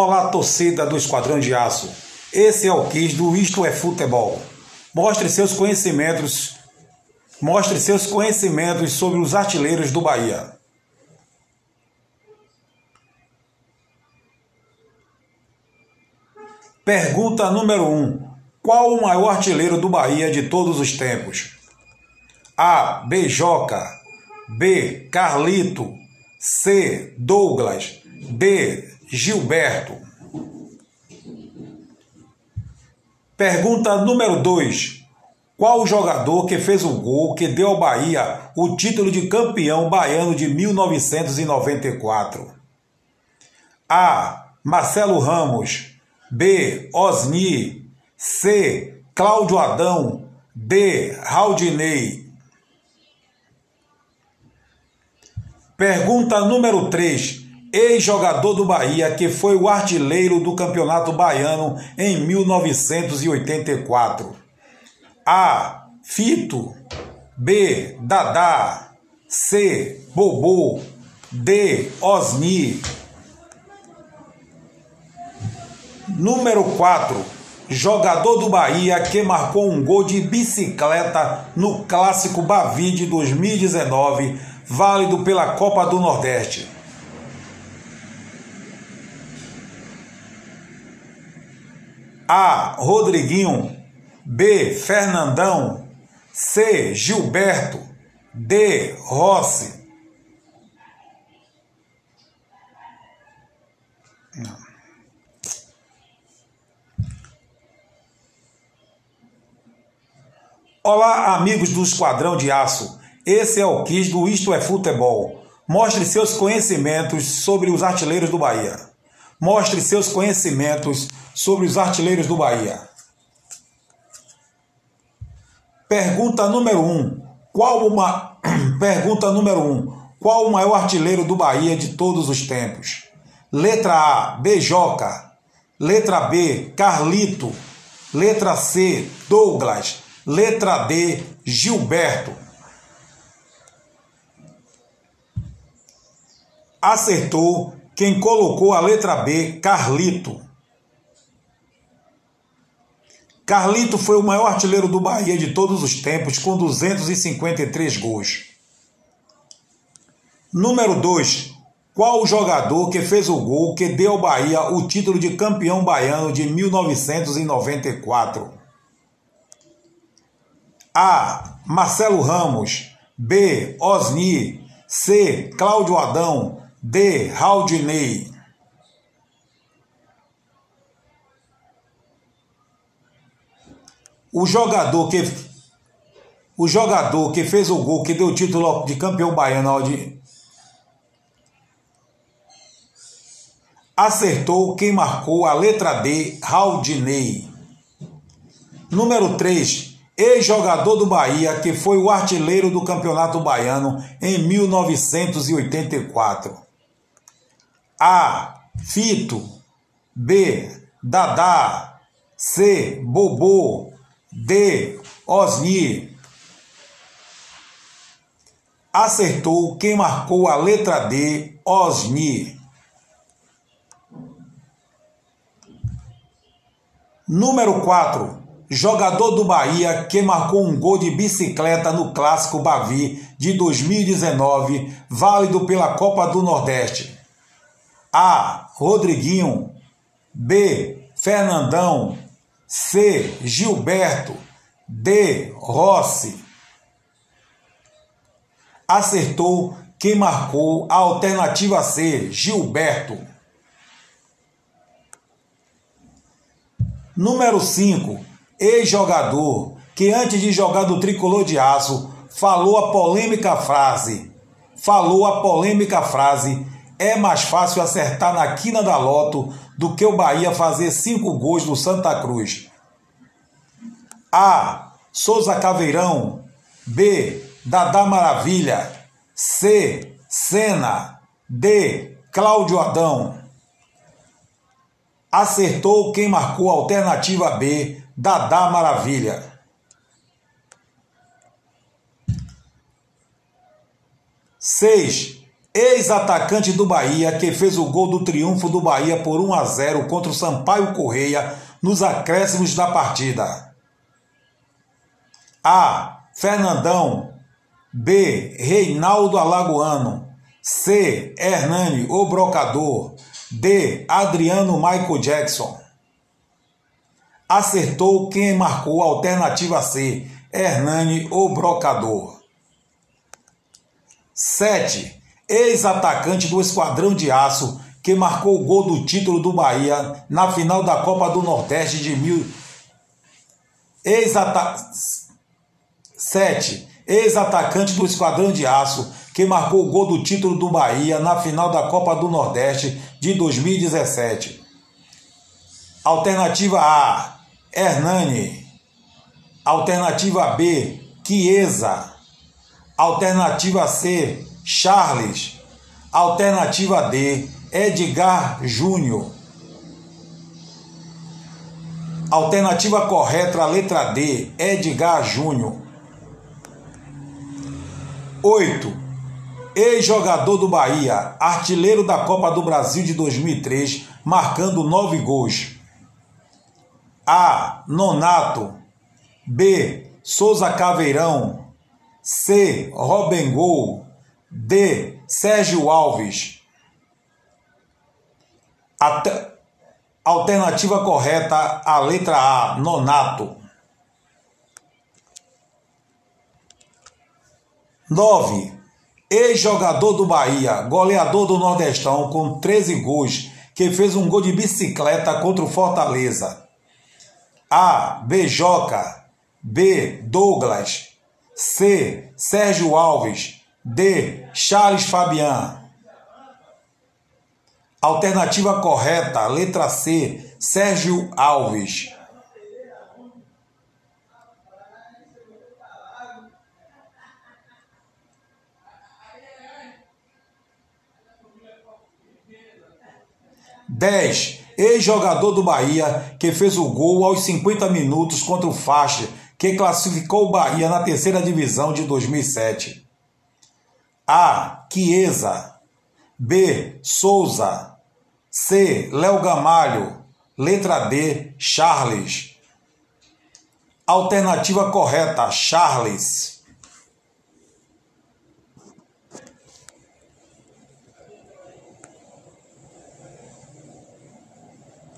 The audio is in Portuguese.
Olá, torcida do Esquadrão de Aço. Esse é o Kiss do Isto é Futebol. Mostre seus conhecimentos. Mostre seus conhecimentos sobre os artilheiros do Bahia. Pergunta número 1. Um. Qual o maior artilheiro do Bahia de todos os tempos? A. Beijoca. B. Carlito. C. Douglas. D. Gilberto. Pergunta número 2. Qual o jogador que fez o gol que deu ao Bahia o título de campeão baiano de 1994? A. Marcelo Ramos. B. Osni. C. Cláudio Adão. D. Raudinei. Pergunta número 3 ex-jogador do Bahia, que foi o artilheiro do Campeonato Baiano em 1984. A. Fito. B. Dadá. C. Bobô. D. Osni. Número 4. Jogador do Bahia que marcou um gol de bicicleta no Clássico Bavi de 2019, válido pela Copa do Nordeste. A. Rodriguinho. B. Fernandão. C. Gilberto. D. Rossi. Não. Olá, amigos do Esquadrão de Aço. Esse é o Kiss do Isto é Futebol. Mostre seus conhecimentos sobre os artilheiros do Bahia. Mostre seus conhecimentos sobre os artilheiros do Bahia. Pergunta número 1. Um, qual uma Pergunta número 1. Um, qual o maior artilheiro do Bahia de todos os tempos? Letra A, Bejoca. Letra B, Carlito. Letra C, Douglas. Letra D, Gilberto. Acertou quem colocou a letra B, Carlito. Carlito foi o maior artilheiro do Bahia de todos os tempos, com 253 gols. Número 2. Qual o jogador que fez o gol que deu ao Bahia o título de campeão baiano de 1994? A. Marcelo Ramos. B. Osni. C. Cláudio Adão. D. Raudinei. O jogador que o jogador que fez o gol que deu o título de campeão baiano de acertou quem marcou a letra D, Raudinei. Número 3, ex-jogador do Bahia que foi o artilheiro do Campeonato Baiano em 1984. A. Fito. B. Dadá. C. Bobô. D. Osni. Acertou quem marcou a letra D. Osni. Número 4. Jogador do Bahia que marcou um gol de bicicleta no Clássico Bavi de 2019, válido pela Copa do Nordeste. A. Rodriguinho. B. Fernandão. C. Gilberto. D. Rossi. Acertou quem marcou a alternativa C. Gilberto. Número 5. Ex-jogador que antes de jogar do tricolor de aço falou a polêmica frase. Falou a polêmica frase é mais fácil acertar na quina da loto do que o Bahia fazer cinco gols no Santa Cruz. A. Souza Caveirão. B. Dadá Maravilha. C. Senna. D. Cláudio Adão. Acertou quem marcou a alternativa B, Dadá Maravilha. Seis ex-atacante do Bahia, que fez o gol do triunfo do Bahia por 1 a 0 contra o Sampaio Correia nos acréscimos da partida. A. Fernandão. B. Reinaldo Alagoano. C. Hernani, o brocador. D. Adriano Michael Jackson. Acertou quem marcou a alternativa C. Hernani, o brocador. 7. Ex-atacante do Esquadrão de Aço, que marcou o gol do título do Bahia na final da Copa do Nordeste de mil. Ex-atacante. 7. Ex-atacante do Esquadrão de Aço, que marcou o gol do título do Bahia na final da Copa do Nordeste de 2017. Alternativa A, Hernani. Alternativa B, Chiesa. Alternativa C, Charles. Alternativa D, Edgar Júnior. Alternativa correta, letra D, Edgar Júnior. 8. Ex-jogador do Bahia, artilheiro da Copa do Brasil de 2003, marcando nove gols. A. Nonato. B. Souza Caveirão. C. Robin Gol. D. Sérgio Alves. Alternativa correta, a letra A. Nonato. 9. Ex-jogador do Bahia, goleador do Nordestão com 13 gols, que fez um gol de bicicleta contra o Fortaleza. A. Bejoca. B. Douglas. C. Sérgio Alves. D. Charles Fabian. Alternativa correta, letra C. Sérgio Alves. 10. Ex-jogador do Bahia que fez o gol aos 50 minutos contra o Faixa, que classificou o Bahia na terceira divisão de 2007. A. Chiesa. B. Souza. C. Léo Gamalho. Letra D. Charles. Alternativa correta: Charles.